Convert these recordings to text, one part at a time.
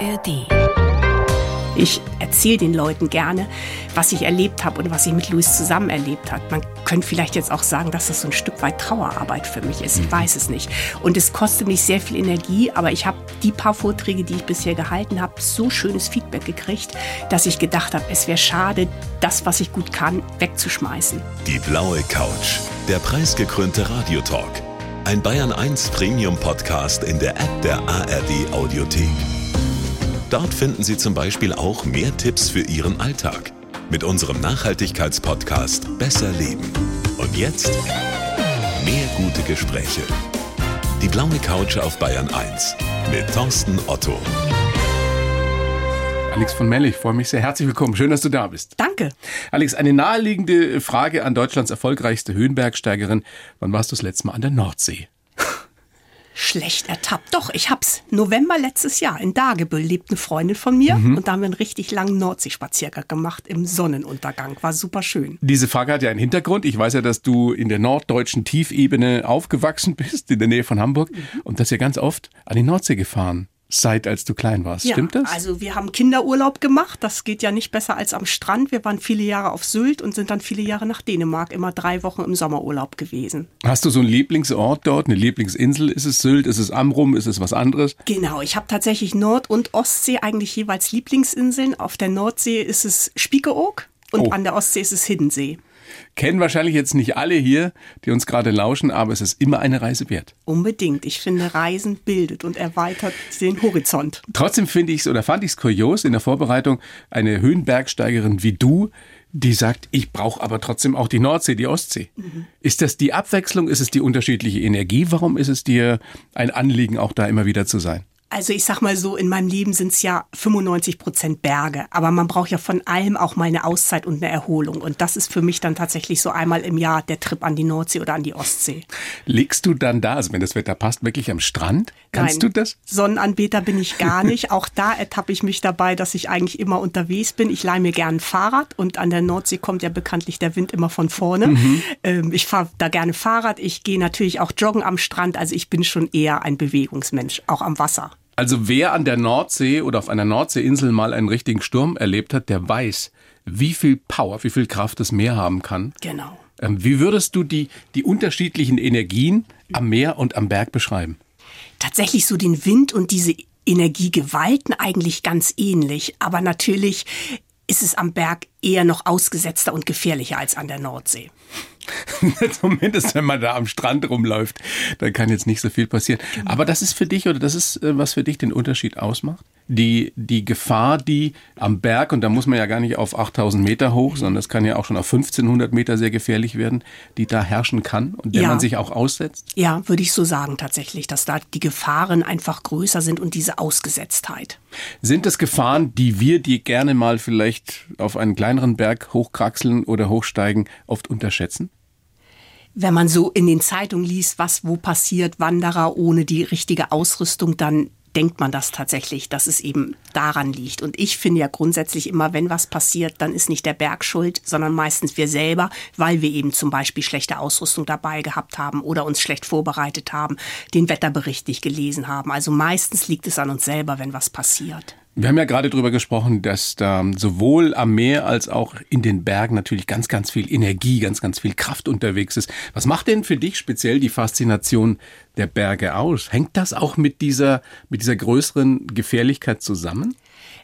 ARD. Ich erzähle den Leuten gerne, was ich erlebt habe und was ich mit Luis zusammen erlebt habe. Man könnte vielleicht jetzt auch sagen, dass das so ein Stück weit Trauerarbeit für mich ist. Ich mhm. weiß es nicht. Und es kostet mich sehr viel Energie, aber ich habe die paar Vorträge, die ich bisher gehalten habe, so schönes Feedback gekriegt, dass ich gedacht habe, es wäre schade, das, was ich gut kann, wegzuschmeißen. Die blaue Couch, der preisgekrönte Radiotalk. Ein Bayern 1 Premium Podcast in der App der ARD Audiothek. Dort finden Sie zum Beispiel auch mehr Tipps für Ihren Alltag mit unserem Nachhaltigkeitspodcast Besser Leben. Und jetzt mehr gute Gespräche. Die blaue Couch auf Bayern 1 mit Thorsten Otto. Alex von Melle, ich freue mich sehr. Herzlich willkommen. Schön, dass du da bist. Danke. Alex, eine naheliegende Frage an Deutschlands erfolgreichste Höhenbergsteigerin. Wann warst du das letzte Mal an der Nordsee? Schlecht ertappt. Doch, ich hab's. November letztes Jahr in Dagebüll lebt eine Freundin von mir mhm. und da haben wir einen richtig langen Nordseespaziergang gemacht im Sonnenuntergang. War super schön. Diese Frage hat ja einen Hintergrund. Ich weiß ja, dass du in der norddeutschen Tiefebene aufgewachsen bist, in der Nähe von Hamburg mhm. und dass ihr ganz oft an die Nordsee gefahren seit als du klein warst. Ja, Stimmt das? Also wir haben Kinderurlaub gemacht. Das geht ja nicht besser als am Strand. Wir waren viele Jahre auf Sylt und sind dann viele Jahre nach Dänemark, immer drei Wochen im Sommerurlaub gewesen. Hast du so einen Lieblingsort dort, eine Lieblingsinsel? Ist es Sylt? Ist es Amrum? Ist es was anderes? Genau, ich habe tatsächlich Nord- und Ostsee eigentlich jeweils Lieblingsinseln. Auf der Nordsee ist es Spiekeroog und oh. an der Ostsee ist es Hiddensee. Kennen wahrscheinlich jetzt nicht alle hier, die uns gerade lauschen, aber es ist immer eine Reise wert. Unbedingt. Ich finde, Reisen bildet und erweitert den Horizont. Trotzdem finde ich es oder fand ich es kurios in der Vorbereitung, eine Höhenbergsteigerin wie du, die sagt, ich brauche aber trotzdem auch die Nordsee, die Ostsee. Mhm. Ist das die Abwechslung? Ist es die unterschiedliche Energie? Warum ist es dir ein Anliegen, auch da immer wieder zu sein? Also ich sag mal so, in meinem Leben sind es ja 95 Prozent Berge, aber man braucht ja von allem auch mal eine Auszeit und eine Erholung. Und das ist für mich dann tatsächlich so einmal im Jahr der Trip an die Nordsee oder an die Ostsee. Liegst du dann da, also wenn das Wetter passt, wirklich am Strand? Kannst Nein, du das? Sonnenanbeter bin ich gar nicht. auch da ertappe ich mich dabei, dass ich eigentlich immer unterwegs bin. Ich leihe mir gern ein Fahrrad und an der Nordsee kommt ja bekanntlich der Wind immer von vorne. Mhm. Ähm, ich fahre da gerne Fahrrad. Ich gehe natürlich auch joggen am Strand. Also ich bin schon eher ein Bewegungsmensch, auch am Wasser. Also wer an der Nordsee oder auf einer Nordseeinsel mal einen richtigen Sturm erlebt hat, der weiß, wie viel Power, wie viel Kraft das Meer haben kann. Genau. Ähm, wie würdest du die, die unterschiedlichen Energien am Meer und am Berg beschreiben? Tatsächlich so den Wind und diese Energiegewalten eigentlich ganz ähnlich. Aber natürlich ist es am Berg eher noch ausgesetzter und gefährlicher als an der Nordsee. Zumindest wenn man da am Strand rumläuft, da kann jetzt nicht so viel passieren. Aber das ist für dich oder das ist, äh, was für dich den Unterschied ausmacht? Die, die Gefahr, die am Berg, und da muss man ja gar nicht auf 8000 Meter hoch, sondern das kann ja auch schon auf 1500 Meter sehr gefährlich werden, die da herrschen kann und der ja. man sich auch aussetzt? Ja, würde ich so sagen tatsächlich, dass da die Gefahren einfach größer sind und diese Ausgesetztheit. Sind das Gefahren, die wir, die gerne mal vielleicht auf einen kleineren Berg hochkraxeln oder hochsteigen, oft unterschätzen? wenn man so in den Zeitungen liest, was wo passiert, Wanderer ohne die richtige Ausrüstung, dann denkt man das tatsächlich, dass es eben daran liegt. Und ich finde ja grundsätzlich immer, wenn was passiert, dann ist nicht der Berg schuld, sondern meistens wir selber, weil wir eben zum Beispiel schlechte Ausrüstung dabei gehabt haben oder uns schlecht vorbereitet haben, den Wetterbericht nicht gelesen haben. Also meistens liegt es an uns selber, wenn was passiert. Wir haben ja gerade darüber gesprochen, dass da sowohl am Meer als auch in den Bergen natürlich ganz, ganz viel Energie, ganz, ganz viel Kraft unterwegs ist. Was macht denn für dich speziell die Faszination der Berge aus? Hängt das auch mit dieser, mit dieser größeren Gefährlichkeit zusammen?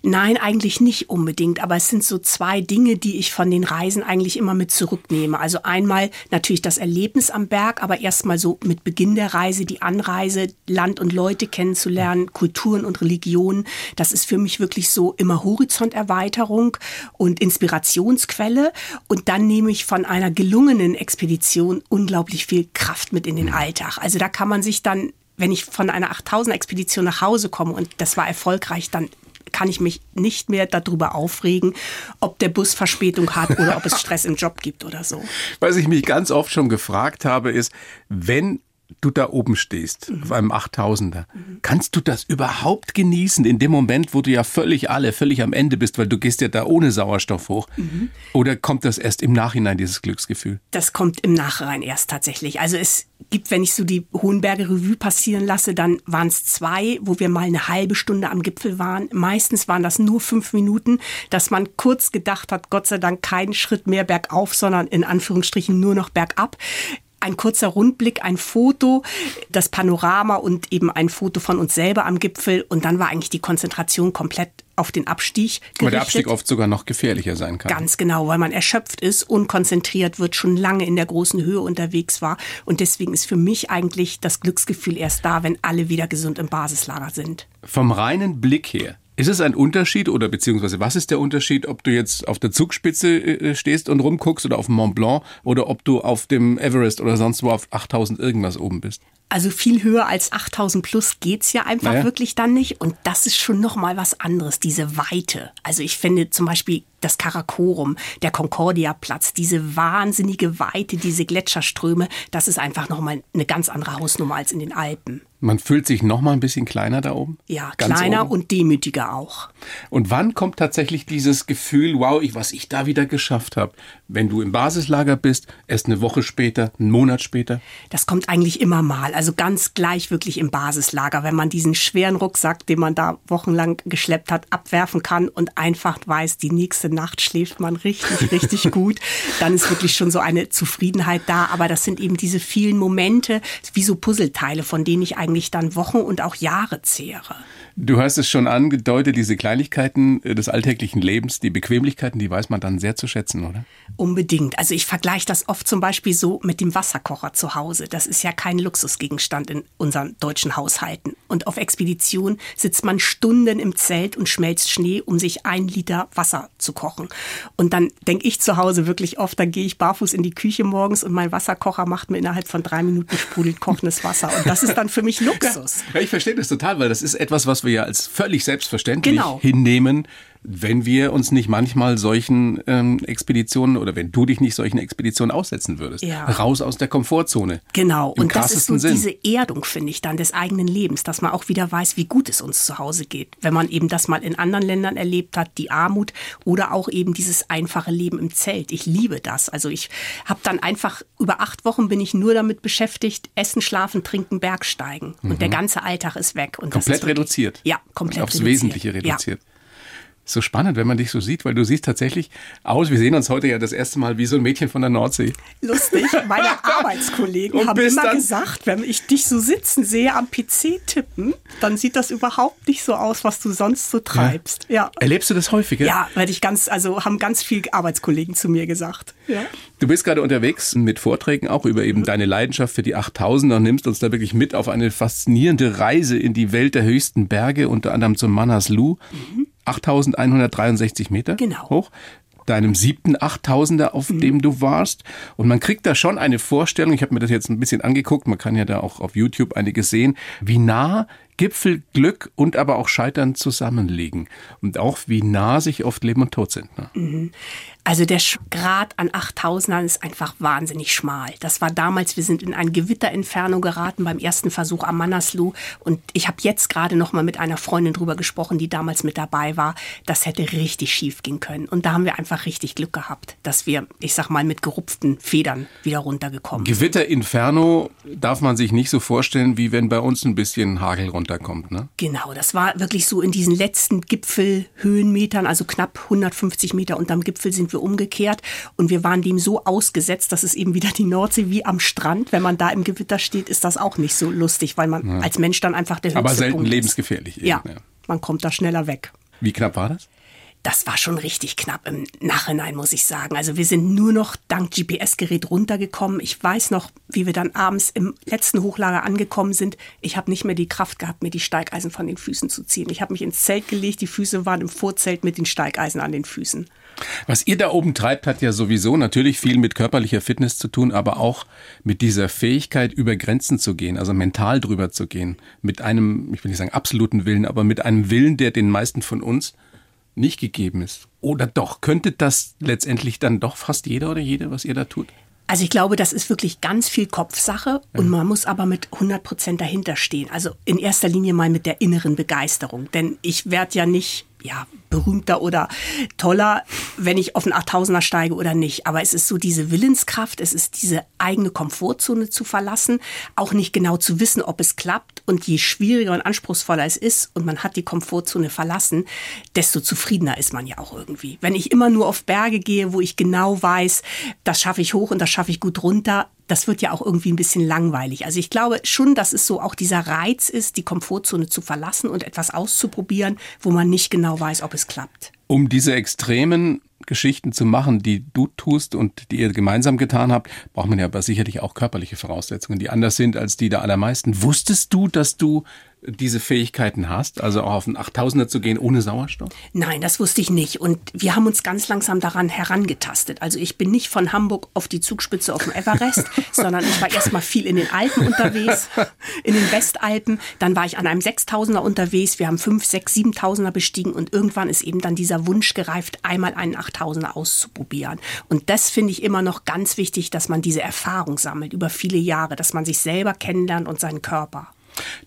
Nein, eigentlich nicht unbedingt, aber es sind so zwei Dinge, die ich von den Reisen eigentlich immer mit zurücknehme. Also einmal natürlich das Erlebnis am Berg, aber erstmal so mit Beginn der Reise die Anreise, Land und Leute kennenzulernen, Kulturen und Religionen. Das ist für mich wirklich so immer Horizonterweiterung und Inspirationsquelle. Und dann nehme ich von einer gelungenen Expedition unglaublich viel Kraft mit in den Alltag. Also da kann man sich dann wenn ich von einer 8000 Expedition nach Hause komme und das war erfolgreich, dann kann ich mich nicht mehr darüber aufregen, ob der Bus Verspätung hat oder ob es Stress im Job gibt oder so. Was ich mich ganz oft schon gefragt habe, ist, wenn du da oben stehst, mhm. auf einem 8000er, mhm. kannst du das überhaupt genießen in dem Moment, wo du ja völlig alle, völlig am Ende bist, weil du gehst ja da ohne Sauerstoff hoch? Mhm. Oder kommt das erst im Nachhinein, dieses Glücksgefühl? Das kommt im Nachhinein erst tatsächlich. Also es gibt, wenn ich so die Hohenberge Revue passieren lasse, dann waren es zwei, wo wir mal eine halbe Stunde am Gipfel waren. Meistens waren das nur fünf Minuten, dass man kurz gedacht hat, Gott sei Dank keinen Schritt mehr bergauf, sondern in Anführungsstrichen nur noch bergab ein kurzer Rundblick, ein Foto, das Panorama und eben ein Foto von uns selber am Gipfel. Und dann war eigentlich die Konzentration komplett auf den Abstieg gerichtet. Weil der Abstieg oft sogar noch gefährlicher sein kann. Ganz genau, weil man erschöpft ist, unkonzentriert wird, schon lange in der großen Höhe unterwegs war. Und deswegen ist für mich eigentlich das Glücksgefühl erst da, wenn alle wieder gesund im Basislager sind. Vom reinen Blick her ist es ein Unterschied oder beziehungsweise was ist der Unterschied, ob du jetzt auf der Zugspitze äh, stehst und rumguckst oder auf dem Mont Blanc oder ob du auf dem Everest oder sonst wo auf 8000 irgendwas oben bist? Also viel höher als 8000 plus geht's ja einfach naja. wirklich dann nicht. Und das ist schon nochmal was anderes, diese Weite. Also ich finde zum Beispiel das Karakorum, der Concordia-Platz, diese wahnsinnige Weite, diese Gletscherströme, das ist einfach nochmal eine ganz andere Hausnummer als in den Alpen. Man fühlt sich noch mal ein bisschen kleiner da oben? Ja, Ganz kleiner oben. und demütiger auch. Und wann kommt tatsächlich dieses Gefühl, wow, ich, was ich da wieder geschafft habe? Wenn du im Basislager bist, erst eine Woche später, einen Monat später? Das kommt eigentlich immer mal. Also ganz gleich wirklich im Basislager, wenn man diesen schweren Rucksack, den man da wochenlang geschleppt hat, abwerfen kann und einfach weiß, die nächste Nacht schläft man richtig, richtig gut, dann ist wirklich schon so eine Zufriedenheit da. Aber das sind eben diese vielen Momente, wie so Puzzleteile, von denen ich eigentlich dann Wochen und auch Jahre zehre. Du hast es schon angedeutet, diese Kleinigkeiten äh, des alltäglichen Lebens, die Bequemlichkeiten, die weiß man dann sehr zu schätzen, oder? Unbedingt. Also ich vergleiche das oft zum Beispiel so mit dem Wasserkocher zu Hause. Das ist ja kein Luxusgegenstand in unseren deutschen Haushalten. Und auf Expedition sitzt man Stunden im Zelt und schmelzt Schnee, um sich ein Liter Wasser zu kochen. Und dann denke ich zu Hause wirklich oft, dann gehe ich barfuß in die Küche morgens und mein Wasserkocher macht mir innerhalb von drei Minuten sprudelt kochendes Wasser. Und das ist dann für mich Luxus. Ja, ich verstehe das total, weil das ist etwas, was wir ja als völlig selbstverständlich genau. hinnehmen, wenn wir uns nicht manchmal solchen ähm, Expeditionen oder wenn du dich nicht solchen Expeditionen aussetzen würdest. Ja. Raus aus der Komfortzone. Genau. Und das ist so Sinn. diese Erdung, finde ich, dann des eigenen Lebens, dass man auch wieder weiß, wie gut es uns zu Hause geht. Wenn man eben das mal in anderen Ländern erlebt hat, die Armut oder auch eben dieses einfache Leben im Zelt. Ich liebe das. Also ich habe dann einfach über acht Wochen bin ich nur damit beschäftigt, essen, schlafen, trinken, Bergsteigen. Mhm. Und der ganze Alltag ist weg. Und komplett wirklich, reduziert. Ja, komplett Aufs reduziert. Wesentliche reduziert. Ja so spannend, wenn man dich so sieht, weil du siehst tatsächlich aus, wir sehen uns heute ja das erste Mal wie so ein Mädchen von der Nordsee. Lustig, meine Arbeitskollegen haben immer gesagt, wenn ich dich so sitzen sehe am PC tippen, dann sieht das überhaupt nicht so aus, was du sonst so treibst. Ja. ja. Erlebst du das häufiger? Ja, weil ich ganz, also haben ganz viele Arbeitskollegen zu mir gesagt. Ja. Du bist gerade unterwegs mit Vorträgen auch über eben mhm. deine Leidenschaft für die 8000er und nimmst uns da wirklich mit auf eine faszinierende Reise in die Welt der höchsten Berge, unter anderem zum Manaslu. Mhm. 8163 Meter genau. hoch deinem siebten Achttausender, auf mhm. dem du warst. Und man kriegt da schon eine Vorstellung, ich habe mir das jetzt ein bisschen angeguckt, man kann ja da auch auf YouTube einiges sehen, wie nah Gipfelglück und aber auch Scheitern zusammenliegen. Und auch wie nah sich oft Leben und Tod sind. Ne? Mhm. Also der Grad an 8000ern ist einfach wahnsinnig schmal. Das war damals, wir sind in ein Gewitterinferno geraten beim ersten Versuch am Manaslu. Und ich habe jetzt gerade noch mal mit einer Freundin drüber gesprochen, die damals mit dabei war. Das hätte richtig schief gehen können. Und da haben wir einfach richtig Glück gehabt, dass wir, ich sag mal, mit gerupften Federn wieder runtergekommen sind. Gewitterinferno darf man sich nicht so vorstellen, wie wenn bei uns ein bisschen Hagel runterkommt, ne? Genau, das war wirklich so in diesen letzten Gipfelhöhenmetern, also knapp 150 Meter unterm Gipfel sind wir umgekehrt und wir waren dem so ausgesetzt, dass es eben wieder die Nordsee wie am Strand, wenn man da im Gewitter steht, ist das auch nicht so lustig, weil man ja. als Mensch dann einfach der höchste Aber selten Punkt lebensgefährlich. Eben, ja, ja, man kommt da schneller weg. Wie knapp war das? Das war schon richtig knapp im Nachhinein, muss ich sagen. Also wir sind nur noch dank GPS-Gerät runtergekommen. Ich weiß noch, wie wir dann abends im letzten Hochlager angekommen sind. Ich habe nicht mehr die Kraft gehabt, mir die Steigeisen von den Füßen zu ziehen. Ich habe mich ins Zelt gelegt, die Füße waren im Vorzelt mit den Steigeisen an den Füßen. Was ihr da oben treibt, hat ja sowieso natürlich viel mit körperlicher Fitness zu tun, aber auch mit dieser Fähigkeit, über Grenzen zu gehen, also mental drüber zu gehen. Mit einem, ich will nicht sagen absoluten Willen, aber mit einem Willen, der den meisten von uns nicht gegeben ist. Oder doch, könnte das letztendlich dann doch fast jeder oder jede, was ihr da tut? Also ich glaube, das ist wirklich ganz viel Kopfsache und man muss aber mit 100 Prozent dahinter stehen. Also in erster Linie mal mit der inneren Begeisterung. Denn ich werde ja nicht ja, berühmter oder toller, wenn ich auf den 8000er steige oder nicht. Aber es ist so diese Willenskraft, es ist diese eigene Komfortzone zu verlassen, auch nicht genau zu wissen, ob es klappt. Und je schwieriger und anspruchsvoller es ist und man hat die Komfortzone verlassen, desto zufriedener ist man ja auch irgendwie. Wenn ich immer nur auf Berge gehe, wo ich genau weiß, das schaffe ich hoch und das schaffe ich gut runter, das wird ja auch irgendwie ein bisschen langweilig. Also ich glaube schon, dass es so auch dieser Reiz ist, die Komfortzone zu verlassen und etwas auszuprobieren, wo man nicht genau weiß, ob es klappt. Um diese extremen Geschichten zu machen, die du tust und die ihr gemeinsam getan habt, braucht man ja aber sicherlich auch körperliche Voraussetzungen, die anders sind als die der allermeisten. Wusstest du, dass du diese Fähigkeiten hast, also auch auf einen 8000er zu gehen ohne Sauerstoff? Nein, das wusste ich nicht. Und wir haben uns ganz langsam daran herangetastet. Also ich bin nicht von Hamburg auf die Zugspitze auf dem Everest, sondern ich war erstmal viel in den Alpen unterwegs, in den Westalpen. Dann war ich an einem 6000er unterwegs. Wir haben 5, 6, 7000er bestiegen und irgendwann ist eben dann dieser Wunsch gereift, einmal einen 8000er auszuprobieren. Und das finde ich immer noch ganz wichtig, dass man diese Erfahrung sammelt über viele Jahre, dass man sich selber kennenlernt und seinen Körper.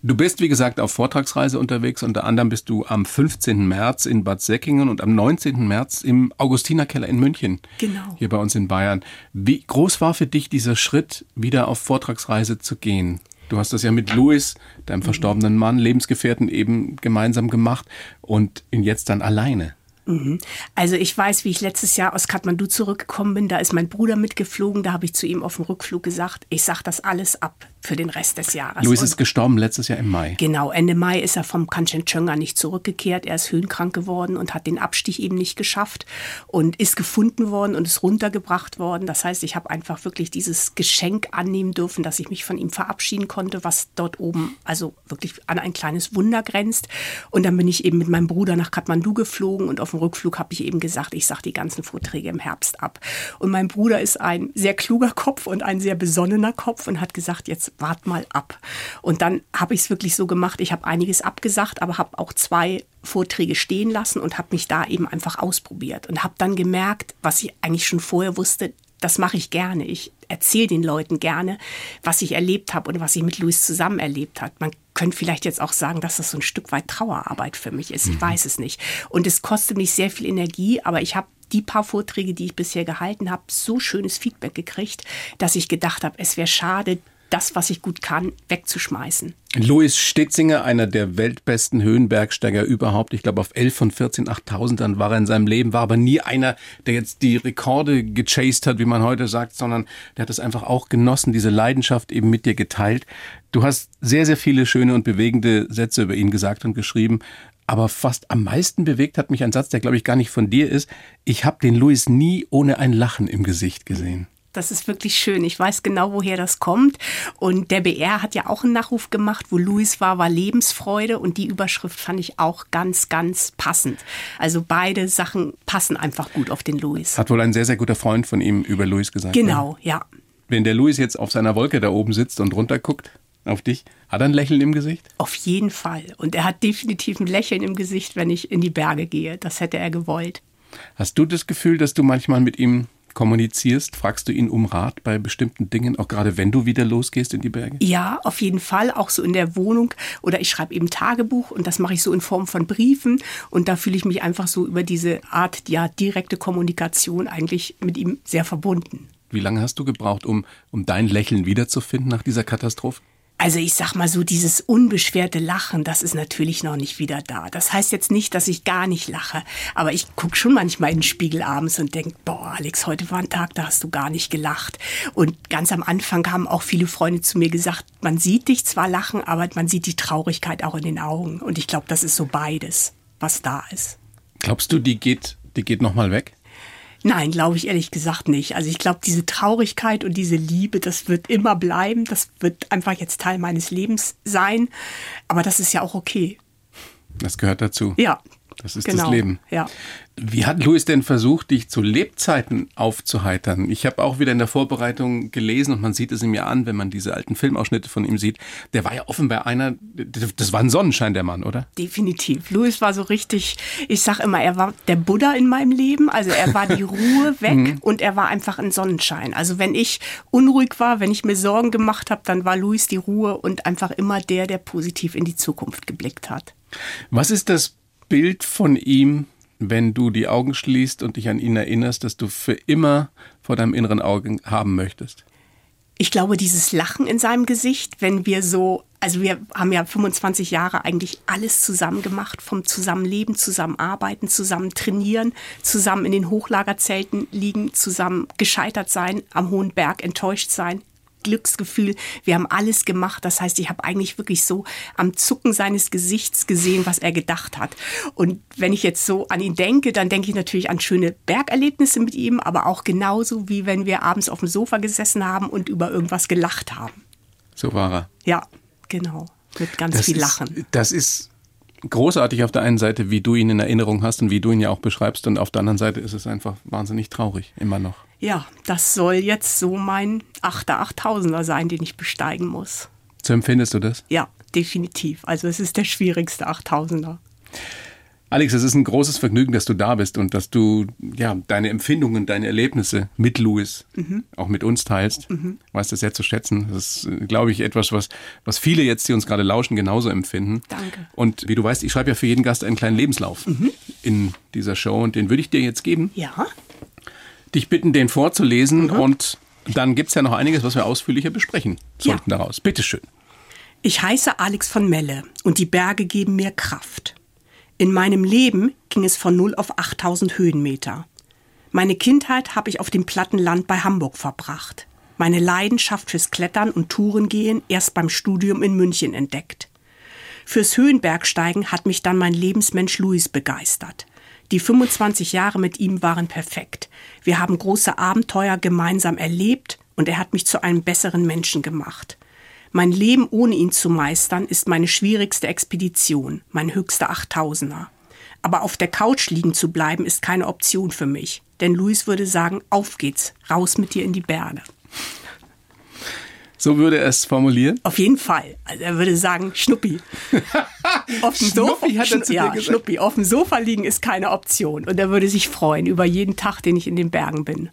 Du bist, wie gesagt, auf Vortragsreise unterwegs. Unter anderem bist du am 15. März in Bad Säckingen und am 19. März im Augustinerkeller in München. Genau. Hier bei uns in Bayern. Wie groß war für dich dieser Schritt, wieder auf Vortragsreise zu gehen? Du hast das ja mit Louis, deinem verstorbenen Mann, Lebensgefährten eben gemeinsam gemacht und ihn jetzt dann alleine. Mhm. Also ich weiß, wie ich letztes Jahr aus Kathmandu zurückgekommen bin. Da ist mein Bruder mitgeflogen. Da habe ich zu ihm auf dem Rückflug gesagt, ich sage das alles ab für den Rest des Jahres. Louis ist gestorben letztes Jahr im Mai. Genau, Ende Mai ist er vom Kanchenjunga nicht zurückgekehrt. Er ist höhenkrank geworden und hat den Abstich eben nicht geschafft und ist gefunden worden und ist runtergebracht worden. Das heißt, ich habe einfach wirklich dieses Geschenk annehmen dürfen, dass ich mich von ihm verabschieden konnte, was dort oben also wirklich an ein kleines Wunder grenzt. Und dann bin ich eben mit meinem Bruder nach Kathmandu geflogen und auf dem Rückflug habe ich eben gesagt, ich sage die ganzen Vorträge im Herbst ab. Und mein Bruder ist ein sehr kluger Kopf und ein sehr besonnener Kopf und hat gesagt, jetzt wart mal ab. Und dann habe ich es wirklich so gemacht, ich habe einiges abgesagt, aber habe auch zwei Vorträge stehen lassen und habe mich da eben einfach ausprobiert und habe dann gemerkt, was ich eigentlich schon vorher wusste, das mache ich gerne. Ich erzähle den Leuten gerne, was ich erlebt habe und was ich mit Luis zusammen erlebt habe. Man könnte vielleicht jetzt auch sagen, dass das so ein Stück weit Trauerarbeit für mich ist. Ich mhm. weiß es nicht. Und es kostet mich sehr viel Energie, aber ich habe die paar Vorträge, die ich bisher gehalten habe, so schönes Feedback gekriegt, dass ich gedacht habe, es wäre schade, das, was ich gut kann, wegzuschmeißen. Louis Stitzinger, einer der weltbesten Höhenbergsteiger überhaupt. Ich glaube, auf 11 von 14 8000ern war er in seinem Leben, war aber nie einer, der jetzt die Rekorde gechased hat, wie man heute sagt, sondern der hat es einfach auch genossen, diese Leidenschaft eben mit dir geteilt. Du hast sehr, sehr viele schöne und bewegende Sätze über ihn gesagt und geschrieben. Aber fast am meisten bewegt hat mich ein Satz, der glaube ich gar nicht von dir ist. Ich habe den Louis nie ohne ein Lachen im Gesicht gesehen. Das ist wirklich schön. Ich weiß genau, woher das kommt. Und der BR hat ja auch einen Nachruf gemacht, wo Louis war, war Lebensfreude. Und die Überschrift fand ich auch ganz, ganz passend. Also beide Sachen passen einfach gut auf den Louis. Hat wohl ein sehr, sehr guter Freund von ihm über Louis gesagt. Genau, ne? ja. Wenn der Louis jetzt auf seiner Wolke da oben sitzt und runterguckt auf dich, hat er ein Lächeln im Gesicht? Auf jeden Fall. Und er hat definitiv ein Lächeln im Gesicht, wenn ich in die Berge gehe. Das hätte er gewollt. Hast du das Gefühl, dass du manchmal mit ihm kommunizierst? Fragst du ihn um Rat bei bestimmten Dingen, auch gerade wenn du wieder losgehst in die Berge? Ja, auf jeden Fall, auch so in der Wohnung. Oder ich schreibe eben Tagebuch und das mache ich so in Form von Briefen. Und da fühle ich mich einfach so über diese Art, ja, direkte Kommunikation eigentlich mit ihm sehr verbunden. Wie lange hast du gebraucht, um, um dein Lächeln wiederzufinden nach dieser Katastrophe? Also ich sag mal so, dieses unbeschwerte Lachen, das ist natürlich noch nicht wieder da. Das heißt jetzt nicht, dass ich gar nicht lache, aber ich gucke schon manchmal in den Spiegel abends und denke, boah, Alex, heute war ein Tag, da hast du gar nicht gelacht. Und ganz am Anfang haben auch viele Freunde zu mir gesagt, man sieht dich zwar lachen, aber man sieht die Traurigkeit auch in den Augen. Und ich glaube, das ist so beides, was da ist. Glaubst du, die geht, die geht nochmal weg? Nein, glaube ich ehrlich gesagt nicht. Also ich glaube, diese Traurigkeit und diese Liebe, das wird immer bleiben. Das wird einfach jetzt Teil meines Lebens sein. Aber das ist ja auch okay. Das gehört dazu. Ja, Das ist genau. das Leben. Ja. Wie hat Louis denn versucht, dich zu Lebzeiten aufzuheitern? Ich habe auch wieder in der Vorbereitung gelesen und man sieht es ihm ja an, wenn man diese alten Filmausschnitte von ihm sieht. Der war ja offenbar einer, das war ein Sonnenschein, der Mann, oder? Definitiv. Louis war so richtig, ich sag immer, er war der Buddha in meinem Leben. Also er war die Ruhe weg und er war einfach ein Sonnenschein. Also wenn ich unruhig war, wenn ich mir Sorgen gemacht habe, dann war Louis die Ruhe und einfach immer der, der positiv in die Zukunft geblickt hat. Was ist das Bild von ihm, wenn du die Augen schließt und dich an ihn erinnerst, dass du für immer vor deinem inneren Auge haben möchtest? Ich glaube, dieses Lachen in seinem Gesicht, wenn wir so, also wir haben ja 25 Jahre eigentlich alles zusammen gemacht, vom Zusammenleben, zusammenarbeiten, zusammen trainieren, zusammen in den Hochlagerzelten liegen, zusammen gescheitert sein, am hohen Berg enttäuscht sein, Glücksgefühl. Wir haben alles gemacht. Das heißt, ich habe eigentlich wirklich so am Zucken seines Gesichts gesehen, was er gedacht hat. Und wenn ich jetzt so an ihn denke, dann denke ich natürlich an schöne Bergerlebnisse mit ihm, aber auch genauso wie wenn wir abends auf dem Sofa gesessen haben und über irgendwas gelacht haben. So war er. Ja, genau. Mit ganz Das viel ist, Lachen. Das ist großartig auf der einen Seite, wie du ihn in Erinnerung hast und wie du ihn ja auch beschreibst. Und auf der anderen Seite ist es einfach wahnsinnig traurig, immer noch. Ja, das soll jetzt so mein achter Achttausender sein, den ich besteigen muss. So empfindest du das? Ja, definitiv. Also es ist der schwierigste Achttausender. Alex, es ist ein großes Vergnügen, dass du da bist und dass du ja deine Empfindungen, deine Erlebnisse mit Louis auch mit uns teilst. Weißt das sehr zu schätzen. Das ist, äh, glaube ich, etwas, was, was viele jetzt, die uns gerade lauschen, genauso empfinden. Danke. Und wie du weißt, ich schreibe ja für jeden Gast einen kleinen Lebenslauf in dieser Show und den würde ich dir jetzt geben. Ja, Dich bitten, den vorzulesen und dann gibt's ja noch einiges, was wir ausführlicher besprechen sollten Ja. daraus. Bitteschön. Ich heiße Alex von Melle und die Berge geben mir Kraft. In meinem Leben ging es von 0 auf 8000 Höhenmeter. Meine Kindheit habe ich auf dem platten Land bei Hamburg verbracht. Meine Leidenschaft fürs Klettern und Tourengehen erst beim Studium in München entdeckt. Fürs Höhenbergsteigen hat mich dann mein Lebensmensch Louis begeistert. Die 25 Jahre mit ihm waren perfekt. Wir haben große Abenteuer gemeinsam erlebt und er hat mich zu einem besseren Menschen gemacht. Mein Leben ohne ihn zu meistern ist meine schwierigste Expedition, mein höchster Achttausender. Aber auf der Couch liegen zu bleiben ist keine Option für mich. Denn Luis würde sagen, auf geht's, raus mit dir in die Berge. So würde er es formulieren. Auf jeden Fall. Also er würde sagen, Schnuppi. Auf dem Sofa, Schnuppi ja, gesagt. Schnuppi. Auf dem Sofa liegen ist keine Option. Und er würde sich freuen über jeden Tag, den ich in den Bergen bin.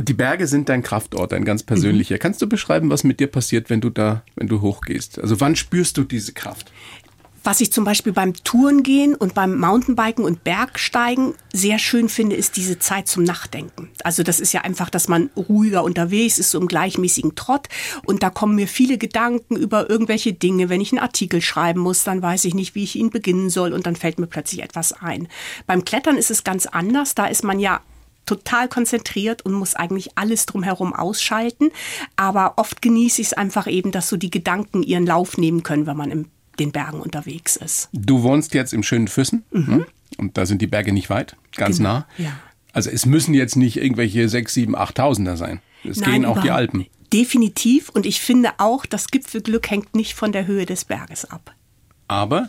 Die Berge sind dein Kraftort, ein ganz persönlicher. Kannst du beschreiben, was mit dir passiert, wenn du da, wenn du hochgehst? Also wann spürst du diese Kraft? Was ich zum Beispiel beim Tourengehen und beim Mountainbiken und Bergsteigen sehr schön finde, ist diese Zeit zum Nachdenken. Also das ist ja einfach, dass man ruhiger unterwegs ist, so im gleichmäßigen Trott. Und da kommen mir viele Gedanken über irgendwelche Dinge. Wenn ich einen Artikel schreiben muss, dann weiß ich nicht, wie ich ihn beginnen soll und dann fällt mir plötzlich etwas ein. Beim Klettern ist es ganz anders. Da ist man ja total konzentriert und muss eigentlich alles drumherum ausschalten. Aber oft genieße ich es einfach eben, dass so die Gedanken ihren Lauf nehmen können, wenn man im den Bergen unterwegs ist. Du wohnst jetzt im schönen Füssen ne? und da sind die Berge nicht weit, ganz Genau, nah. ja. Also es müssen jetzt nicht irgendwelche 6, 7, 8000er sein. Es gehen auch die Alpen. Definitiv. Und ich finde auch, das Gipfelglück hängt nicht von der Höhe des Berges ab. Aber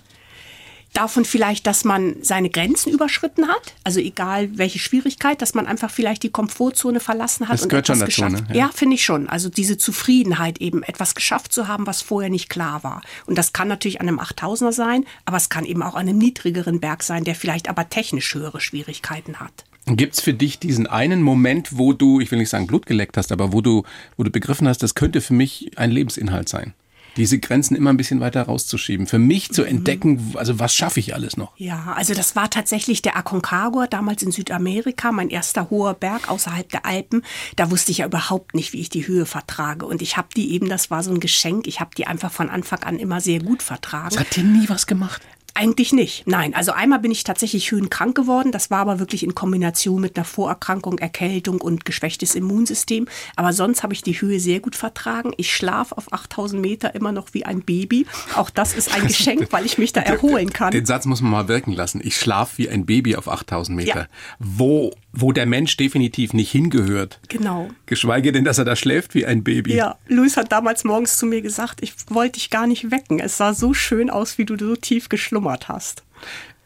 Davon vielleicht, dass man seine Grenzen überschritten hat, also egal welche Schwierigkeit, dass man einfach vielleicht die Komfortzone verlassen hat Das und gehört etwas schon dazu, geschafft. ne? Ja, Ja. finde ich schon. Also diese Zufriedenheit eben, etwas geschafft zu haben, was vorher nicht klar war. Und das kann natürlich an einem 8000er sein, aber es kann eben auch an einem niedrigeren Berg sein, der vielleicht aber technisch höhere Schwierigkeiten hat. gibt's für dich diesen einen Moment, wo du, ich will nicht sagen Blut geleckt hast, aber wo du, wo du begriffen hast, das könnte für mich ein Lebensinhalt sein? Diese Grenzen immer ein bisschen weiter rauszuschieben. Für mich Mhm. zu entdecken, also was schaffe ich alles noch? Ja, also das war tatsächlich der Aconcagua, damals in Südamerika, mein erster hoher Berg außerhalb der Alpen. Da wusste ich ja überhaupt nicht, wie ich die Höhe vertrage. Und ich habe die eben, das war so ein Geschenk, ich habe die einfach von Anfang an immer sehr gut vertragen. Das hat dir nie was gemacht. Eigentlich nicht. Nein, also einmal bin ich tatsächlich höhenkrank geworden. Das war aber wirklich in Kombination mit einer Vorerkrankung, Erkältung und geschwächtes Immunsystem. Aber sonst habe ich die Höhe sehr gut vertragen. Ich schlafe auf 8000 Meter immer noch wie ein Baby. Auch das ist ein Geschenk, weil ich mich da erholen kann. Den Satz muss man mal wirken lassen. Ich schlafe wie ein Baby auf 8000 Meter. Ja. Wo, wo der Mensch definitiv nicht hingehört. Genau. Geschweige denn, dass er da schläft wie ein Baby. Ja, Luis hat damals morgens zu mir gesagt, ich wollte dich gar nicht wecken. Es sah so schön aus, wie du so tief geschlummert hast.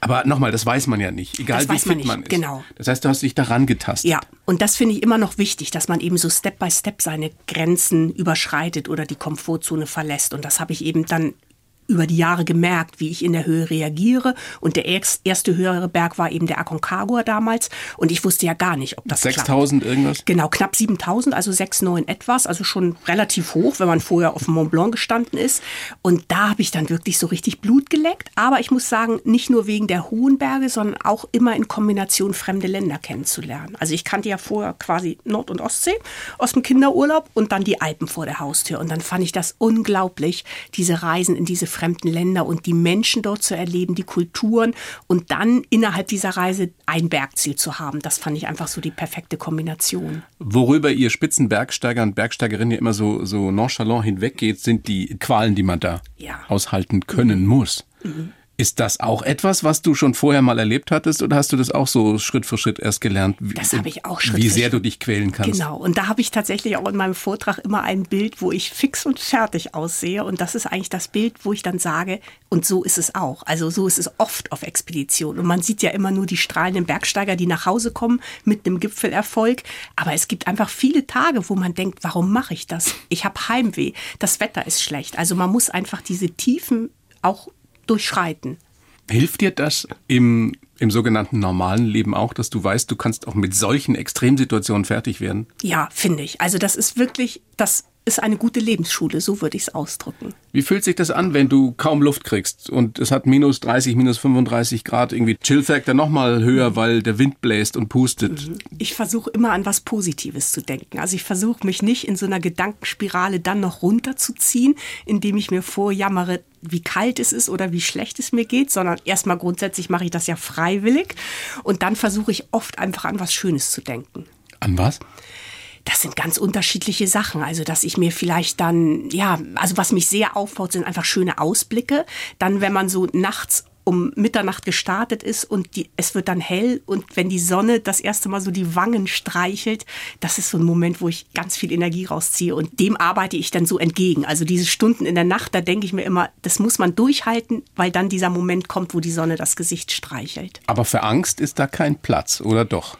Aber nochmal, das weiß man ja nicht, egal wie fit man nicht, man ist. genau. Das heißt, du hast dich daran getastet. Ja, und das finde ich immer noch wichtig, dass man eben so Step by Step seine Grenzen überschreitet oder die Komfortzone verlässt. Und das habe ich eben dann über die Jahre gemerkt, wie ich in der Höhe reagiere. Und der erste höhere Berg war eben der Aconcagua damals. Und ich wusste ja gar nicht, ob das klappt. 6000 irgendwas? Genau, knapp 7000, also 6, 9 etwas, also schon relativ hoch, wenn man vorher auf dem Mont Blanc gestanden ist. Und da habe ich dann wirklich so richtig Blut geleckt. Aber ich muss sagen, nicht nur wegen der hohen Berge, sondern auch immer in Kombination fremde Länder kennenzulernen. Also ich kannte ja vorher quasi Nord- und Ostsee aus dem Kinderurlaub und dann die Alpen vor der Haustür. Und dann fand ich das unglaublich, diese Reisen in diese fremden Länder und die Menschen dort zu erleben, die Kulturen und dann innerhalb dieser Reise ein Bergziel zu haben. Das fand ich einfach so die perfekte Kombination. Worüber ihr Spitzenbergsteiger und Bergsteigerinnen ja immer so, so nonchalant hinweggeht, sind die Qualen, die man da Ja. aushalten können muss. Ist das auch etwas, was du schon vorher mal erlebt hattest oder hast du das auch so Schritt für Schritt erst gelernt? wie- Das habe ich auch Schritt Wie sehr du dich quälen kannst. Genau, und da habe ich tatsächlich auch in meinem Vortrag immer ein Bild, wo ich fix und fertig aussehe. Und das ist eigentlich das Bild, wo ich dann sage, und so ist es auch. Also so ist es oft auf Expedition. Und man sieht ja immer nur die strahlenden Bergsteiger, die nach Hause kommen mit einem Gipfelerfolg. Aber es gibt einfach viele Tage, wo man denkt, warum mache ich das? Ich habe Heimweh, das Wetter ist schlecht. Also man muss einfach diese Tiefen auch durchschreiten. Hilft dir das im, im sogenannten normalen Leben auch, dass du weißt, du kannst auch mit solchen Extremsituationen fertig werden? Ja, finde ich. Also das ist wirklich, das ist eine gute Lebensschule, so würde ich es ausdrücken. Wie fühlt sich das an, wenn du kaum Luft kriegst und es hat minus 30, minus 35 Grad, irgendwie Chillfactor nochmal höher, weil der Wind bläst und pustet? Ich versuche immer an was Positives zu denken. Also ich versuche mich nicht in so einer Gedankenspirale dann noch runterzuziehen, indem ich mir vorjammere, wie kalt es ist oder wie schlecht es mir geht, sondern erstmal grundsätzlich mache ich das ja freiwillig und dann versuche ich oft einfach an was Schönes zu denken. An was? Das sind ganz unterschiedliche Sachen. Also, dass ich mir vielleicht dann, ja, also was mich sehr aufbaut, sind einfach schöne Ausblicke. Dann, wenn man so nachts um Mitternacht gestartet ist und die, es wird dann hell und wenn die Sonne das erste Mal so die Wangen streichelt, das ist so ein Moment, wo ich ganz viel Energie rausziehe und dem arbeite ich dann so entgegen. Also diese Stunden in der Nacht, da denke ich mir immer, das muss man durchhalten, weil dann dieser Moment kommt, wo die Sonne das Gesicht streichelt. Aber für Angst ist da kein Platz, oder doch?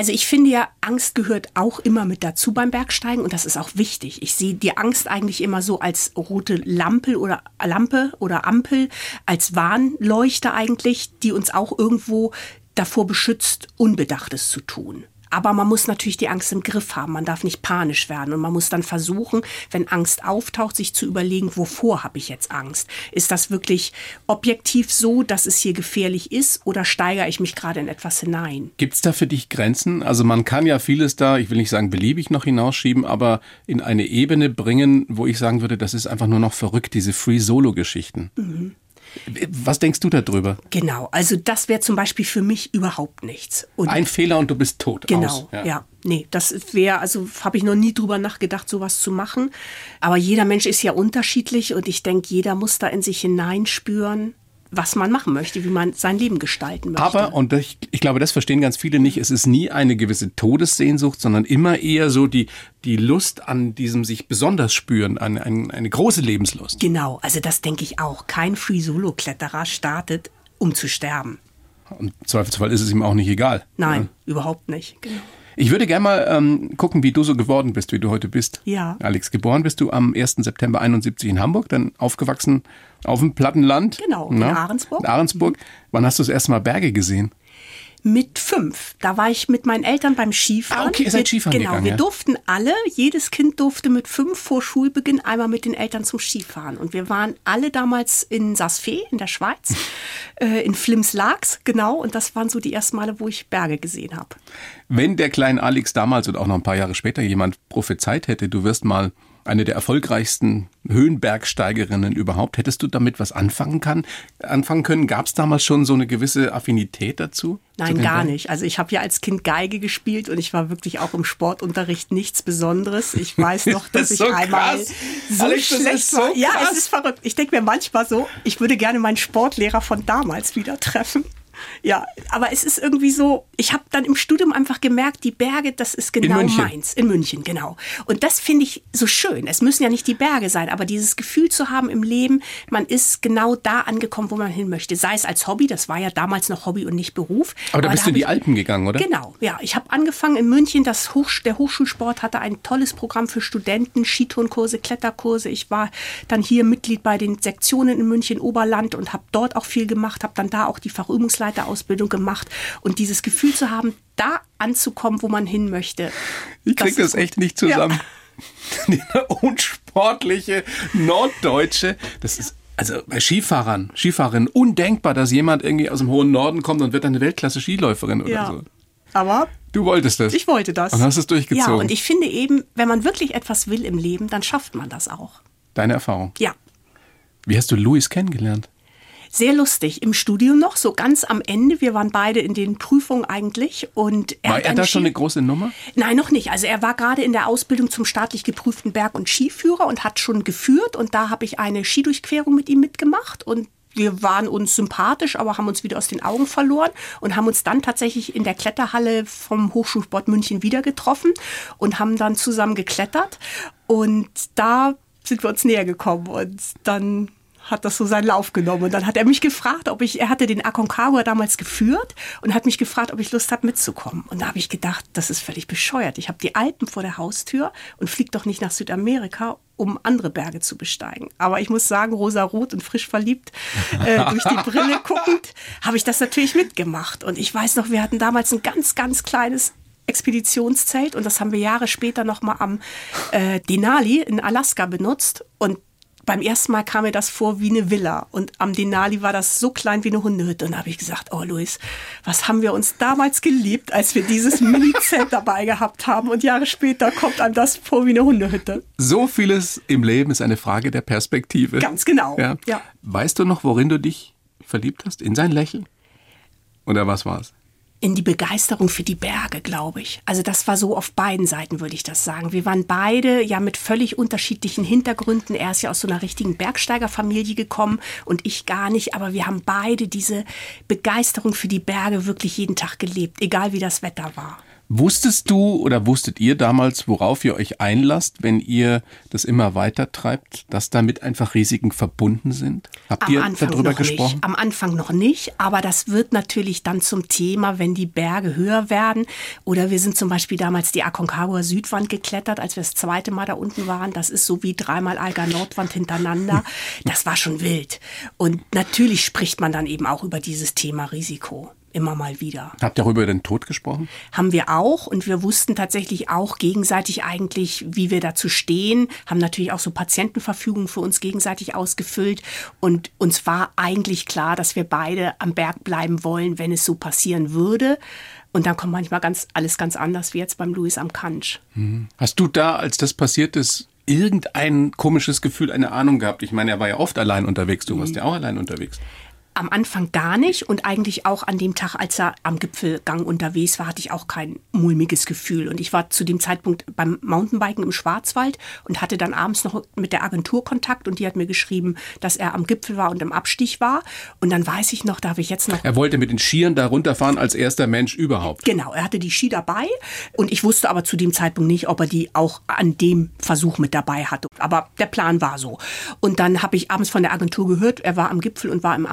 Also ich finde ja, Angst gehört auch immer mit dazu beim Bergsteigen und das ist auch wichtig. Ich sehe die Angst eigentlich immer so als rote Lampe oder Lampe oder Ampel, als Warnleuchte eigentlich, die uns auch irgendwo davor beschützt, Unbedachtes zu tun. Aber man muss natürlich die Angst im Griff haben. Man darf nicht panisch werden. Und man muss dann versuchen, wenn Angst auftaucht, sich zu überlegen, wovor habe ich jetzt Angst? Ist das wirklich objektiv so, dass es hier gefährlich ist? Oder steigere ich mich gerade in etwas hinein? Gibt es da für dich Grenzen? Also man kann ja vieles da, ich will nicht sagen beliebig noch hinausschieben, aber in eine Ebene bringen, wo ich sagen würde, das ist einfach nur noch verrückt, diese Free-Solo-Geschichten. Mhm. Was denkst du darüber? Genau, also das wäre zum Beispiel für mich überhaupt nichts. Und Ein Fehler und du bist tot. genau, Aus. ja. Nee, das wäre, also habe ich noch nie drüber nachgedacht, sowas zu machen. Aber jeder Mensch ist ja unterschiedlich und ich denke, jeder muss da in sich hineinspüren, was man machen möchte, wie man sein Leben gestalten möchte. Aber, und ich, ich glaube, das verstehen ganz viele nicht, es ist nie eine gewisse Todessehnsucht, sondern immer eher so die, die Lust an diesem sich besonders spüren, eine, eine, eine große Lebenslust. genau, also das denke ich auch. Kein Free-Solo-Kletterer startet, um zu sterben. Und im Zweifelsfall ist es ihm auch nicht egal. Nein, überhaupt nicht. Genau. Ich würde gerne mal ähm, gucken, wie du so geworden bist, wie du heute bist. Ja. Alex, geboren bist du am 1. September 71 in Hamburg, dann aufgewachsen auf dem Plattenland. Genau, in Ahrensburg. In Ahrensburg. Wann hast du das erste Mal Berge gesehen? Mit fünf, da war ich mit meinen Eltern beim Skifahren. Ah, okay, ihr seid wir, Skifahren Genau, gegangen, wir ja. durften alle, jedes Kind durfte mit fünf vor Schulbeginn einmal mit den Eltern zum Skifahren. Und wir waren alle damals in Saas-Fee in der Schweiz, äh, in Flims-Laax, genau. Und das waren so die ersten Male, wo ich Berge gesehen habe. Wenn der kleine Alex damals und auch noch ein paar Jahre später jemand prophezeit hätte, du wirst mal eine der erfolgreichsten Höhenbergsteigerinnen überhaupt, hättest du damit was anfangen, kann, anfangen können? Gab es damals schon so eine gewisse Affinität dazu? Zu Nein, gar Bergen? nicht. Also ich habe ja als Kind Geige gespielt und ich war wirklich auch im Sportunterricht nichts Besonderes. Ich weiß noch, Das dass ist ich so einmal krass. so Alex, das schlecht so war. Ja, es ist verrückt. Ich denke mir manchmal so, ich würde gerne meinen Sportlehrer von damals wieder treffen. Ja, aber es ist irgendwie so, ich habe dann im Studium einfach gemerkt, die Berge, das ist genau In meins. In München, genau. Und das finde ich so schön. Es müssen ja nicht die Berge sein, aber dieses Gefühl zu haben im Leben, man ist genau da angekommen, wo man hin möchte. Sei es als Hobby, das war ja damals noch Hobby und nicht Beruf. Aber da bist du in die Alpen gegangen, oder? Genau, ja. Ich habe angefangen in München. Das Hochsch der Hochschulsport hatte ein tolles Programm für Studenten, Skitourenkurse, Kletterkurse. Ich war dann hier Mitglied bei den Sektionen in München Oberland und habe dort auch viel gemacht, habe dann da auch die Fachübungsleiterausbildung gemacht. Und dieses Gefühl zu haben, da anzukommen, wo man hin möchte. Ich krieg das, gut. echt nicht zusammen. Dieser unsportliche Norddeutsche, das ist also bei Skifahrern, Skifahrerinnen undenkbar, dass jemand irgendwie aus dem hohen Norden kommt und wird dann eine Weltklasse-Skiläuferin oder Ja. so. Aber Du wolltest das. ich wollte das. Und hast es durchgezogen. Ja, und ich finde eben, wenn man wirklich etwas will im Leben, dann schafft man das auch. Deine Erfahrung. Ja. Wie hast du Louis kennengelernt? Sehr lustig. Im Studium noch, so ganz am Ende. Wir waren beide in den Prüfungen eigentlich. Und er War hat er da schon eine große Nummer? Nein, noch nicht. Also er war gerade in der Ausbildung zum staatlich geprüften Berg- und Skiführer und hat schon geführt. Und da habe ich eine Skidurchquerung mit ihm mitgemacht. Und wir waren uns sympathisch, aber haben uns wieder aus den Augen verloren und haben uns dann tatsächlich in der Kletterhalle vom Hochschulsport München wieder getroffen und haben dann zusammen geklettert. Und da sind wir uns näher gekommen. Und dann hat das so seinen Lauf genommen. Und dann hat er mich gefragt, ob ich, er hatte den Aconcagua damals geführt und hat mich gefragt, ob ich Lust habe mitzukommen. Und da habe ich gedacht, das ist völlig bescheuert. Ich habe die Alpen vor der Haustür und fliege doch nicht nach Südamerika, um andere Berge zu besteigen. Aber ich muss sagen, rosarot und frisch verliebt, äh, durch die Brille guckend, habe ich das natürlich mitgemacht. Und ich weiß noch, wir hatten damals ein ganz, ganz kleines Expeditionszelt und das haben wir Jahre später nochmal am äh, Denali in Alaska benutzt. Und beim ersten Mal kam mir das vor wie eine Villa und am Denali war das so klein wie eine Hundehütte. Und da habe ich gesagt, oh Luis, was haben wir uns damals geliebt, als wir dieses Mini-Zelt dabei gehabt haben und Jahre später kommt einem das vor wie eine Hundehütte. So vieles im Leben ist eine Frage der Perspektive. Ganz genau. Ja. Ja. Weißt du noch, worin du dich verliebt hast? In sein Lächeln? Oder was war's? In die Begeisterung für die Berge, glaube ich. Also das war so auf beiden Seiten, würde ich das sagen. Wir waren beide ja mit völlig unterschiedlichen Hintergründen. Er ist ja aus so einer richtigen Bergsteigerfamilie gekommen und ich gar nicht. Aber wir haben beide diese Begeisterung für die Berge wirklich jeden Tag gelebt, egal wie das Wetter war. Wusstest du oder wusstet ihr damals, worauf ihr euch einlasst, wenn ihr das immer weiter treibt, dass damit einfach Risiken verbunden sind? Habt Am ihr Anfang darüber gesprochen? Nicht. Am Anfang noch nicht, aber das wird natürlich dann zum Thema, wenn die Berge höher werden. Oder wir sind zum Beispiel damals die Aconcagua Südwand geklettert, als wir das zweite Mal da unten waren. Das ist so wie dreimal Alger Nordwand hintereinander. Das war schon wild. Und natürlich spricht man dann eben auch über dieses Thema Risiko. Immer mal wieder Habt ihr darüber den Tod gesprochen? haben wir auch und wir wussten tatsächlich auch gegenseitig eigentlich, wie wir dazu stehen, haben natürlich auch so Patientenverfügungen für uns gegenseitig ausgefüllt und uns war eigentlich klar, dass wir beide am Berg bleiben wollen, wenn es so passieren würde. Und dann kommt manchmal ganz, alles ganz anders, wie jetzt beim Louis am Kansch. Hast du da, als das passiert ist, irgendein komisches Gefühl, eine Ahnung gehabt? Ich meine, er war ja oft allein unterwegs, du warst ja auch allein unterwegs. Am Anfang gar nicht und eigentlich auch an dem Tag, als er am Gipfelgang unterwegs war, hatte ich auch kein mulmiges Gefühl. Und ich war zu dem Zeitpunkt beim Mountainbiken im Schwarzwald und hatte dann abends noch mit der Agentur Kontakt und die hat mir geschrieben, dass er am Gipfel war und im Abstich war. Und dann weiß ich noch, da habe ich jetzt noch Er wollte mit den Skiern da runterfahren als erster Mensch überhaupt. Genau, er hatte die Ski dabei und ich wusste aber zu dem Zeitpunkt nicht, ob er die auch an dem Versuch mit dabei hatte. Aber der Plan war so. Und dann habe ich abends von der Agentur gehört, er war am Gipfel und war im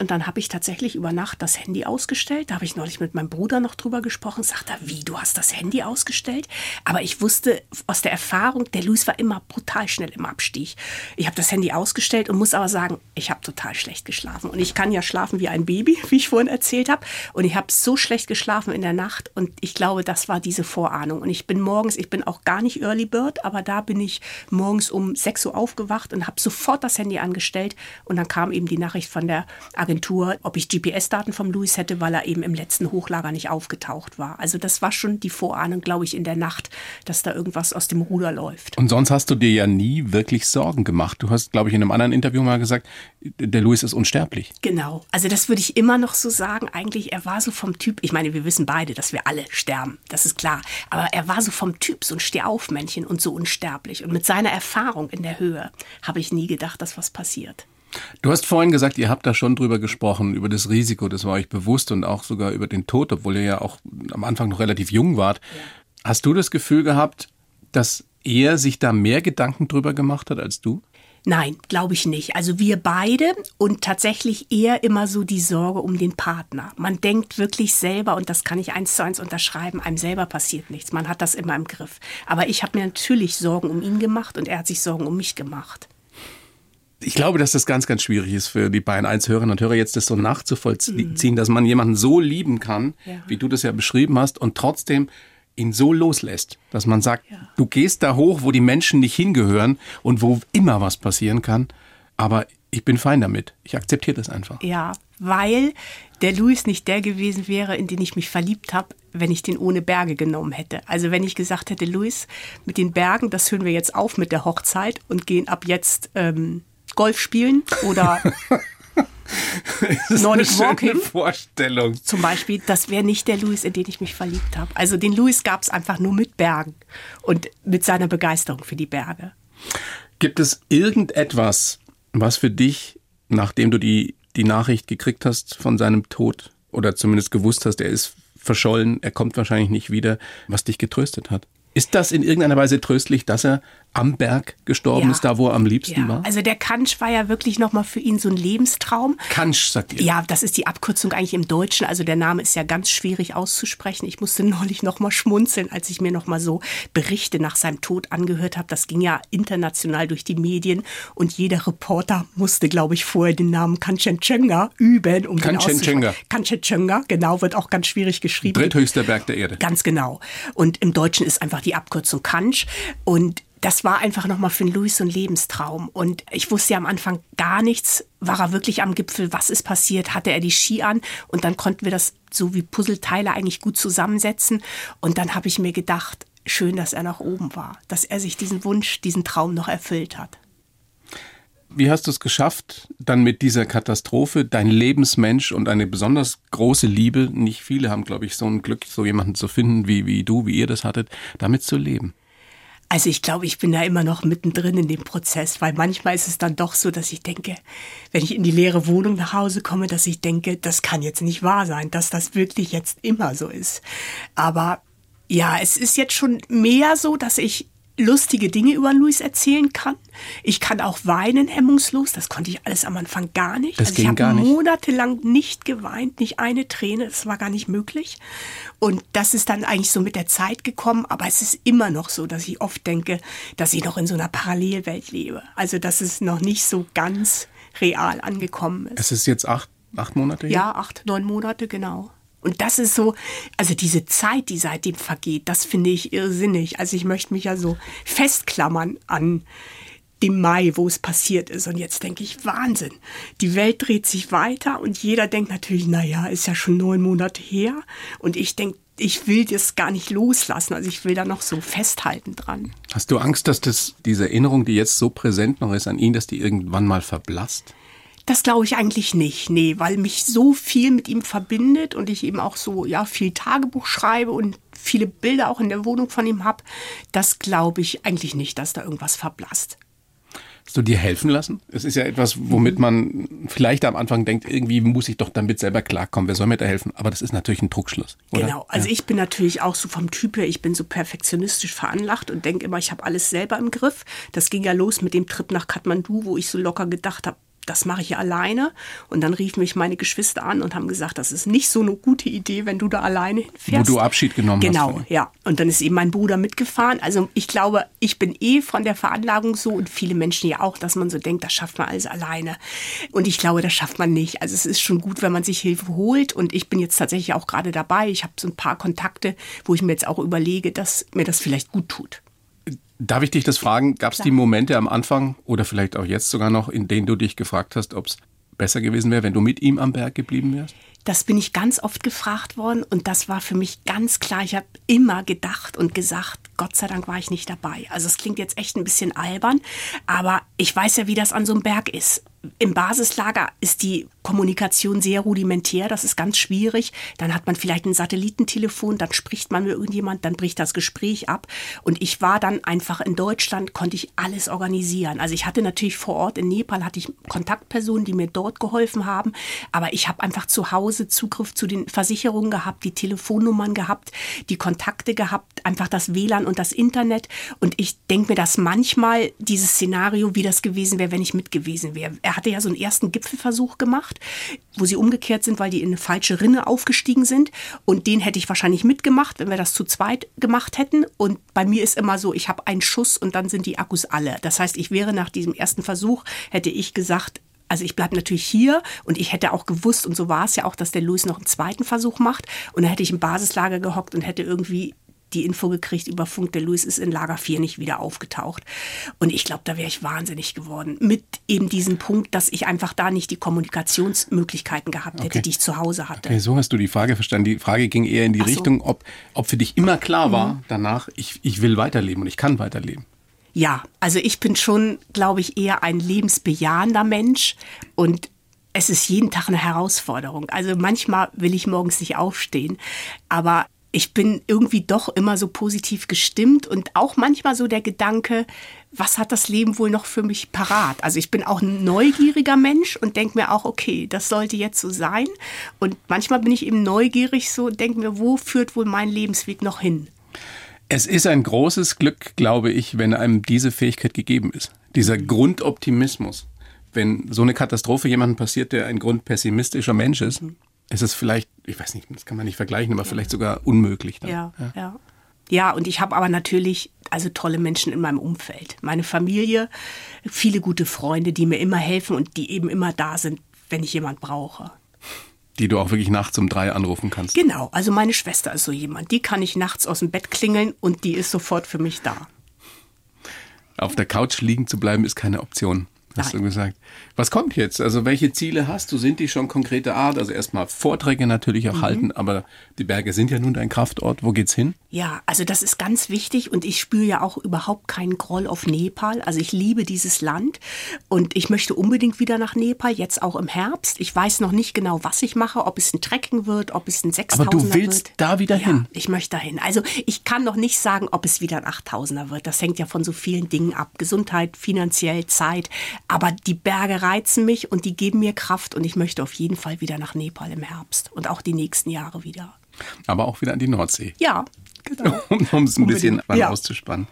Und dann habe ich tatsächlich über Nacht das Handy ausgestellt. Da habe ich neulich mit meinem Bruder noch drüber gesprochen. Sagt er, wie, du hast das Handy ausgestellt? Aber ich wusste aus der Erfahrung, der Luis war immer brutal schnell im Abstieg. Ich habe das Handy ausgestellt und muss aber sagen, ich habe total schlecht geschlafen. Und ich kann ja schlafen wie ein Baby, wie ich vorhin erzählt habe. Und ich habe so schlecht geschlafen in der Nacht. Und ich glaube, das war diese Vorahnung. Und ich bin morgens, ich bin auch gar nicht Early Bird, aber da bin ich morgens um 6 Uhr aufgewacht und habe sofort das Handy angestellt. Und dann kam eben die Nachricht von der Agentur, ob ich GPS-Daten vom Louis hätte, weil er eben im letzten Hochlager nicht aufgetaucht war. Also das war schon die Vorahnung, glaube ich, in der Nacht, dass da irgendwas aus dem Ruder läuft. Und sonst hast du dir ja nie wirklich Sorgen gemacht. Du hast, glaube ich, in einem anderen Interview mal gesagt, der Louis ist unsterblich. Genau. Also das würde ich immer noch so sagen. Eigentlich, er war so vom Typ, ich meine, wir wissen beide, dass wir alle sterben, das ist klar. Aber er war so vom Typ, so ein Stehaufmännchen und so unsterblich. Und mit seiner Erfahrung in der Höhe habe ich nie gedacht, dass was passiert. Du hast vorhin gesagt, ihr habt da schon drüber gesprochen, über das Risiko, das war euch bewusst und auch sogar über den Tod, obwohl ihr ja auch am Anfang noch relativ jung wart. Ja. Hast du das Gefühl gehabt, dass er sich da mehr Gedanken drüber gemacht hat als du? Nein, glaube ich nicht. Also wir beide und tatsächlich eher immer so die Sorge um den Partner. Man denkt wirklich selber, und das kann ich eins zu eins unterschreiben, einem selber passiert nichts. Man hat das immer im Griff. Aber ich habe mir natürlich Sorgen um ihn gemacht und er hat sich Sorgen um mich gemacht. Ich glaube, dass das ganz, ganz schwierig ist für die beiden 1 Hörerinnen und Hörer jetzt das so nachzuvollziehen, mhm. dass man jemanden so lieben kann, ja. wie du das ja beschrieben hast, und trotzdem ihn so loslässt, dass man sagt, ja. du gehst da hoch, wo die Menschen nicht hingehören und wo immer was passieren kann, aber ich bin fein damit. Ich akzeptiere das einfach. Ja, weil der Louis nicht der gewesen wäre, in den ich mich verliebt habe, wenn ich den ohne Berge genommen hätte. Also wenn ich gesagt hätte, Louis, mit den Bergen, das hören wir jetzt auf mit der Hochzeit und gehen ab jetzt ähm, Golf spielen oder Nordic Walking. Vorstellung. Zum Beispiel, das wäre nicht der Louis, in den ich mich verliebt habe. Also den Louis gab es einfach nur mit Bergen und mit seiner Begeisterung für die Berge. Gibt es irgendetwas, was für dich, nachdem du die, die Nachricht gekriegt hast von seinem Tod oder zumindest gewusst hast, er ist verschollen, er kommt wahrscheinlich nicht wieder, was dich getröstet hat? Ist das in irgendeiner Weise tröstlich, dass er am Berg gestorben ja. ist, da wo er am liebsten ja. war? Also der Kansch war ja wirklich nochmal für ihn so ein Lebenstraum. Kansch, sagt ihr? Ja, das ist die Abkürzung eigentlich im Deutschen. Also der Name ist ja ganz schwierig auszusprechen. Ich musste neulich nochmal schmunzeln, als ich mir nochmal so Berichte nach seinem Tod angehört habe. Das ging ja international durch die Medien und jeder Reporter musste, glaube ich, vorher den Namen Kanchenjunga üben. Um Kanchenjunga. Kanchenjunga, genau, wird auch ganz schwierig geschrieben. Dritthöchster Berg der Erde. Ganz genau. Und im Deutschen ist einfach die Abkürzung Kansch. Und das war einfach nochmal für Louis so ein Lebenstraum. Und ich wusste ja am Anfang gar nichts. War er wirklich am Gipfel? Was ist passiert? Hatte er die Ski an? Und dann konnten wir das so wie Puzzleteile eigentlich gut zusammensetzen. Und dann habe ich mir gedacht, schön, dass er nach oben war, dass er sich diesen Wunsch, diesen Traum noch erfüllt hat. Wie hast du es geschafft, dann mit dieser Katastrophe dein Lebensmensch und eine besonders große Liebe, nicht viele haben, glaube ich, so ein Glück, so jemanden zu finden, wie, wie du, wie ihr das hattet, damit zu leben? Also ich glaube, ich bin da immer noch mittendrin in dem Prozess, weil manchmal ist es dann doch so, dass ich denke, wenn ich in die leere Wohnung nach Hause komme, dass ich denke, das kann jetzt nicht wahr sein, dass das wirklich jetzt immer so ist. Aber ja, es ist jetzt schon mehr so, dass ich lustige Dinge über Luis erzählen kann. Ich kann auch weinen hemmungslos. Das konnte ich alles am Anfang gar nicht. Das also ich habe monatelang nicht geweint, nicht eine Träne. Das war gar nicht möglich. Und das ist dann eigentlich so mit der Zeit gekommen. Aber es ist immer noch so, dass ich oft denke, dass ich noch in so einer Parallelwelt lebe. Also dass es noch nicht so ganz real angekommen ist. Es ist jetzt acht, acht Monate? Ja, acht, neun Monate, genau. Und das ist so, also diese Zeit, die seitdem vergeht, das finde ich irrsinnig. Also ich möchte mich ja so festklammern an dem Mai, wo es passiert ist. Und jetzt denke ich, Wahnsinn. Die Welt dreht sich weiter und jeder denkt natürlich, naja, ist ja schon neun Monate her. Und ich denke, ich will das gar nicht loslassen. Also ich will da noch so festhalten dran. Hast du Angst, dass das, diese Erinnerung, die jetzt so präsent noch ist an ihn, dass die irgendwann mal verblasst? Das glaube ich eigentlich nicht, nee, weil mich so viel mit ihm verbindet und ich eben auch so, ja, viel Tagebuch schreibe und viele Bilder auch in der Wohnung von ihm habe. Das glaube ich eigentlich nicht, dass da irgendwas verblasst. Hast du dir helfen lassen? Es ist ja etwas, womit man vielleicht am Anfang denkt, irgendwie muss ich doch damit selber klarkommen. Wer soll mir da helfen? Aber das ist natürlich ein Druckschluss. Oder? Genau. Also ja. ich bin natürlich auch so vom Typ her, ich bin so perfektionistisch veranlagt und denke immer, ich habe alles selber im Griff. Das ging ja los mit dem Trip nach Kathmandu, wo ich so locker gedacht habe, das mache ich alleine. Und dann riefen mich meine Geschwister an und haben gesagt, das ist nicht so eine gute Idee, wenn du da alleine hinfährst. Wo du Abschied genommen genau, hast. Genau, ja. Und dann ist eben mein Bruder mitgefahren. Also ich glaube, ich bin eh von der Veranlagung so und viele Menschen ja auch, dass man so denkt, das schafft man alles alleine. Und ich glaube, das schafft man nicht. Also es ist schon gut, wenn man sich Hilfe holt. Und ich bin jetzt tatsächlich auch gerade dabei. Ich habe so ein paar Kontakte, wo ich mir jetzt auch überlege, dass mir das vielleicht gut tut. Darf ich dich das fragen? Gab es die Momente am Anfang oder vielleicht auch jetzt sogar noch, in denen du dich gefragt hast, ob es besser gewesen wäre, wenn du mit ihm am Berg geblieben wärst? Das bin ich ganz oft gefragt worden und das war für mich ganz klar. Ich habe immer gedacht und gesagt, Gott sei Dank war ich nicht dabei. Also es klingt jetzt echt ein bisschen albern, aber ich weiß ja, wie das an so einem Berg ist im Basislager ist die Kommunikation sehr rudimentär, das ist ganz schwierig. Dann hat man vielleicht ein Satellitentelefon, dann spricht man mit irgendjemand, dann bricht das Gespräch ab. Und ich war dann einfach in Deutschland, konnte ich alles organisieren. Also ich hatte natürlich vor Ort in Nepal, hatte ich Kontaktpersonen, die mir dort geholfen haben, aber ich habe einfach zu Hause Zugriff zu den Versicherungen gehabt, die Telefonnummern gehabt, die Kontakte gehabt, einfach das WLAN und das Internet. Und ich denke mir, dass manchmal dieses Szenario, wie das gewesen wäre, wenn ich mit gewesen wäre. Er hatte ja so einen ersten Gipfelversuch gemacht, wo sie umgekehrt sind, weil die in eine falsche Rinne aufgestiegen sind. Und den hätte ich wahrscheinlich mitgemacht, wenn wir das zu zweit gemacht hätten. Und bei mir ist immer so, ich habe einen Schuss und dann sind die Akkus alle. Das heißt, ich wäre nach diesem ersten Versuch, hätte ich gesagt, also ich bleibe natürlich hier und ich hätte auch gewusst, und so war es ja auch, dass der Louis noch einen zweiten Versuch macht. Und dann hätte ich im Basislager gehockt und hätte irgendwie die Info gekriegt über Funk, der Louis ist in Lager 4 nicht wieder aufgetaucht. Und ich glaube, da wäre ich wahnsinnig geworden. Mit eben diesem Punkt, dass ich einfach da nicht die Kommunikationsmöglichkeiten gehabt hätte, okay. die ich zu Hause hatte. Okay, so hast du die Frage verstanden. Die Frage ging eher in die Ach Richtung, ob, ob für dich immer klar war mhm. danach, ich, ich will weiterleben und ich kann weiterleben. Ja, also ich bin schon, glaube ich, eher ein lebensbejahender Mensch und es ist jeden Tag eine Herausforderung. Also manchmal will ich morgens nicht aufstehen, aber ich bin irgendwie doch immer so positiv gestimmt und auch manchmal so der Gedanke, was hat das Leben wohl noch für mich parat? Also ich bin auch ein neugieriger Mensch und denke mir auch, okay, das sollte jetzt so sein. Und manchmal bin ich eben neugierig so und denke mir, wo führt wohl mein Lebensweg noch hin? Es ist ein großes Glück, glaube ich, wenn einem diese Fähigkeit gegeben ist. Dieser Grundoptimismus. Wenn so eine Katastrophe jemandem passiert, der ein grundpessimistischer Mensch ist, ist es vielleicht, ich weiß nicht, das kann man nicht vergleichen, aber vielleicht sogar unmöglich. Dann. Ja, ja. ja. Ja, und ich habe aber natürlich also tolle Menschen in meinem Umfeld. Meine Familie, viele gute Freunde, die mir immer helfen und die eben immer da sind, wenn ich jemand brauche. Die du auch wirklich nachts um drei anrufen kannst. Genau, also meine Schwester ist so jemand. Die kann ich nachts aus dem Bett klingeln und die ist sofort für mich da. Auf der Couch liegen zu bleiben ist keine Option hast Nein. du gesagt. Was kommt jetzt? Also welche Ziele hast du? Sind die schon konkrete Art? Also erstmal Vorträge natürlich auch mhm. halten, aber die Berge sind ja nun dein Kraftort. Wo geht's hin? Ja, also das ist ganz wichtig und ich spüre ja auch überhaupt keinen Groll auf Nepal. Also ich liebe dieses Land und ich möchte unbedingt wieder nach Nepal, jetzt auch im Herbst. Ich weiß noch nicht genau, was ich mache, ob es ein Trekking wird, ob es ein 6000er wird. Aber du willst wird. da wieder ja, hin? ich möchte dahin. Also ich kann noch nicht sagen, ob es wieder ein 8000er wird. Das hängt ja von so vielen Dingen ab. Gesundheit, finanziell, Zeit. Aber die Berge reizen mich und die geben mir Kraft und ich möchte auf jeden Fall wieder nach Nepal im Herbst und auch die nächsten Jahre wieder. Aber auch wieder an die Nordsee. Ja, Genau. Um, es ein bisschen ja. auszuspannen.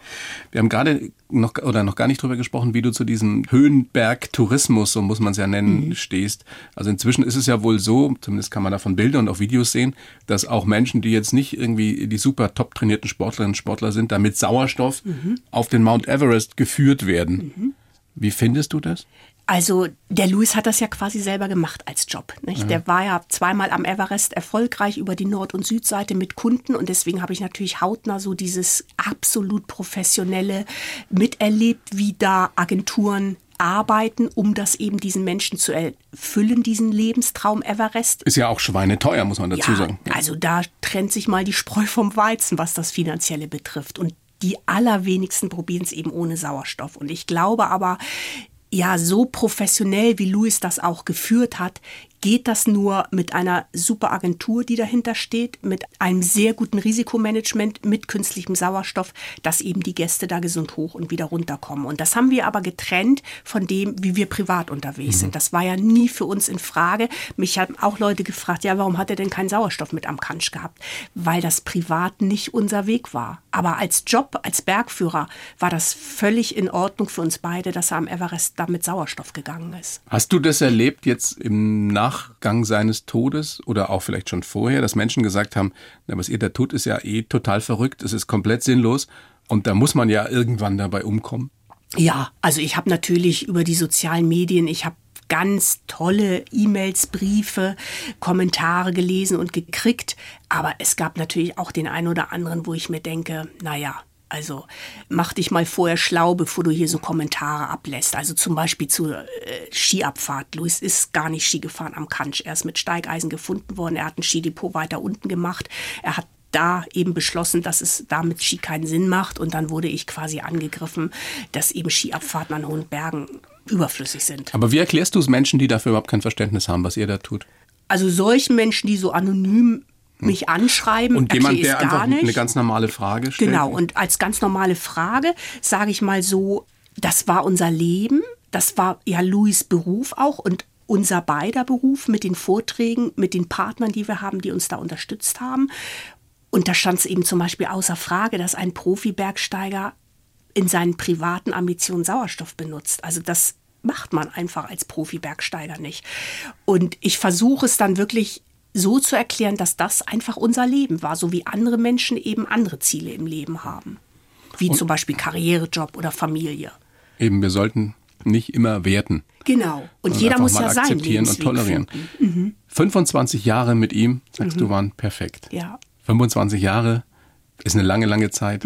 Wir haben gerade noch oder noch gar nicht drüber gesprochen, wie du zu diesem Höhenberg-Tourismus, so muss man es ja nennen, mhm. stehst. Also inzwischen ist es ja wohl so, zumindest kann man davon Bilder und auch Videos sehen, dass auch Menschen, die jetzt nicht irgendwie die super top trainierten Sportlerinnen und Sportler sind, da mit Sauerstoff mhm. auf den Mount Everest geführt werden. Mhm. Wie findest du das? Also der Louis hat das ja quasi selber gemacht als Job. Nicht? Ja. Der war ja zweimal am Everest erfolgreich über die Nord- und Südseite mit Kunden und deswegen habe ich natürlich hautnah so dieses absolut professionelle miterlebt, wie da Agenturen arbeiten, um das eben diesen Menschen zu erfüllen, diesen Lebenstraum Everest. Ist ja auch schweineteuer, muss man dazu ja, sagen. Also da trennt sich mal die Spreu vom Weizen, was das Finanzielle betrifft. Und die allerwenigsten probieren es eben ohne Sauerstoff. Und ich glaube aber, ja, so professionell, wie Louis das auch geführt hat, geht das nur mit einer super Agentur, die dahinter steht, mit einem sehr guten Risikomanagement, mit künstlichem Sauerstoff, dass eben die Gäste da gesund hoch und wieder runterkommen. Und das haben wir aber getrennt von dem, wie wir privat unterwegs mhm. sind. Das war ja nie für uns in Frage. Mich haben auch Leute gefragt, ja, warum hat er denn keinen Sauerstoff mit am Kansch gehabt? Weil das privat nicht unser Weg war. Aber als Job, als Bergführer war das völlig in Ordnung für uns beide, dass er am Everest da mit Sauerstoff gegangen ist. Hast du das erlebt jetzt im Nach Nachgang seines Todes oder auch vielleicht schon vorher, dass Menschen gesagt haben, na, was ihr da tut, ist ja eh total verrückt, es ist komplett sinnlos und da muss man ja irgendwann dabei umkommen? Ja, also ich habe natürlich über die sozialen Medien, ich habe ganz tolle E-Mails, Briefe, Kommentare gelesen und gekriegt. Aber es gab natürlich auch den einen oder anderen, wo ich mir denke, naja, also mach dich mal vorher schlau, bevor du hier so Kommentare ablässt. Also zum Beispiel zur äh, Skiabfahrt. Luis ist gar nicht Ski gefahren am Kansch. Er ist mit Steigeisen gefunden worden. Er hat ein Skidepot weiter unten gemacht. Er hat da eben beschlossen, dass es da mit Ski keinen Sinn macht. Und dann wurde ich quasi angegriffen, dass eben Skiabfahrten an hohen Bergen überflüssig sind. Aber wie erklärst du es Menschen, die dafür überhaupt kein Verständnis haben, was ihr da tut? Also solchen Menschen, die so anonym mich anschreiben, Und jemand, der einfach nicht. eine ganz normale Frage stellt? Genau, und als ganz normale Frage sage ich mal so, das war unser Leben, das war ja Louis Beruf auch und unser beider Beruf mit den Vorträgen, mit den Partnern, die wir haben, die uns da unterstützt haben. Und da stand es eben zum Beispiel außer Frage, dass ein Profi-Bergsteiger in seinen privaten Ambitionen Sauerstoff benutzt. Also das macht man einfach als Profi-Bergsteiger nicht. Und ich versuche es dann wirklich so zu erklären, dass das einfach unser Leben war, so wie andere Menschen eben andere Ziele im Leben haben. Wie zum Beispiel Karrierejob oder Familie. Eben, wir sollten nicht immer werten. Genau. Und jeder muss ja sein akzeptieren und tolerieren. Mhm. 25 Jahre mit ihm, sagst du, waren perfekt. Ja. 25 Jahre ist eine lange, lange Zeit.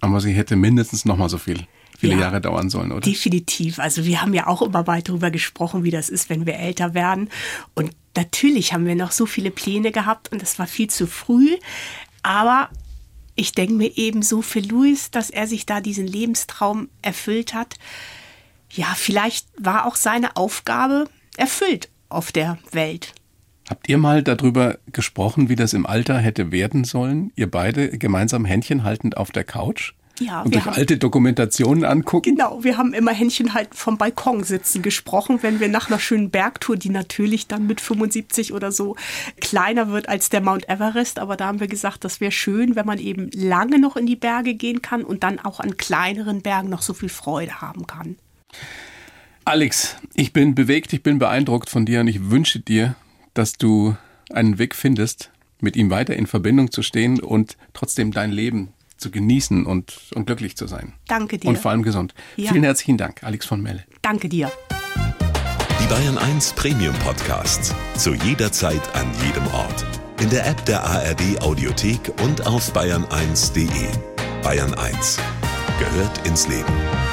Aber sie hätte mindestens noch mal so viel, viele Mhm. Ja. Jahre dauern sollen, oder? Definitiv. Also wir haben ja auch immer mal drüber gesprochen, wie das ist, wenn wir älter werden. Und natürlich haben wir noch so viele Pläne gehabt und das war viel zu früh. Aber ich denke mir eben so für Louis, dass er sich da diesen Lebenstraum erfüllt hat. Ja, vielleicht war auch seine Aufgabe erfüllt auf der Welt. Habt ihr mal darüber gesprochen, wie das im Alter hätte werden sollen? Ihr beide gemeinsam Händchen haltend auf der Couch? Ja, und wir euch haben- alte Dokumentationen angucken? Genau, wir haben immer Händchen halt vom Balkon sitzen gesprochen, wenn wir nach einer schönen Bergtour, die natürlich dann mit 75 oder so kleiner wird als der Mount Everest, aber da haben wir gesagt, das wäre schön, wenn man eben lange noch in die Berge gehen kann und dann auch an kleineren Bergen noch so viel Freude haben kann. Alex, ich bin bewegt, ich bin beeindruckt von dir und ich wünsche dir, dass du einen Weg findest, mit ihm weiter in Verbindung zu stehen und trotzdem dein Leben zu genießen und, und glücklich zu sein. Danke dir. Und vor allem gesund. Ja. Vielen herzlichen Dank, Alex von Melle. Danke dir. Die Bayern 1 Premium Podcasts. Zu jeder Zeit, an jedem Ort. In der App der ARD Audiothek und auf bayern1.de. Bayern 1 gehört ins Leben.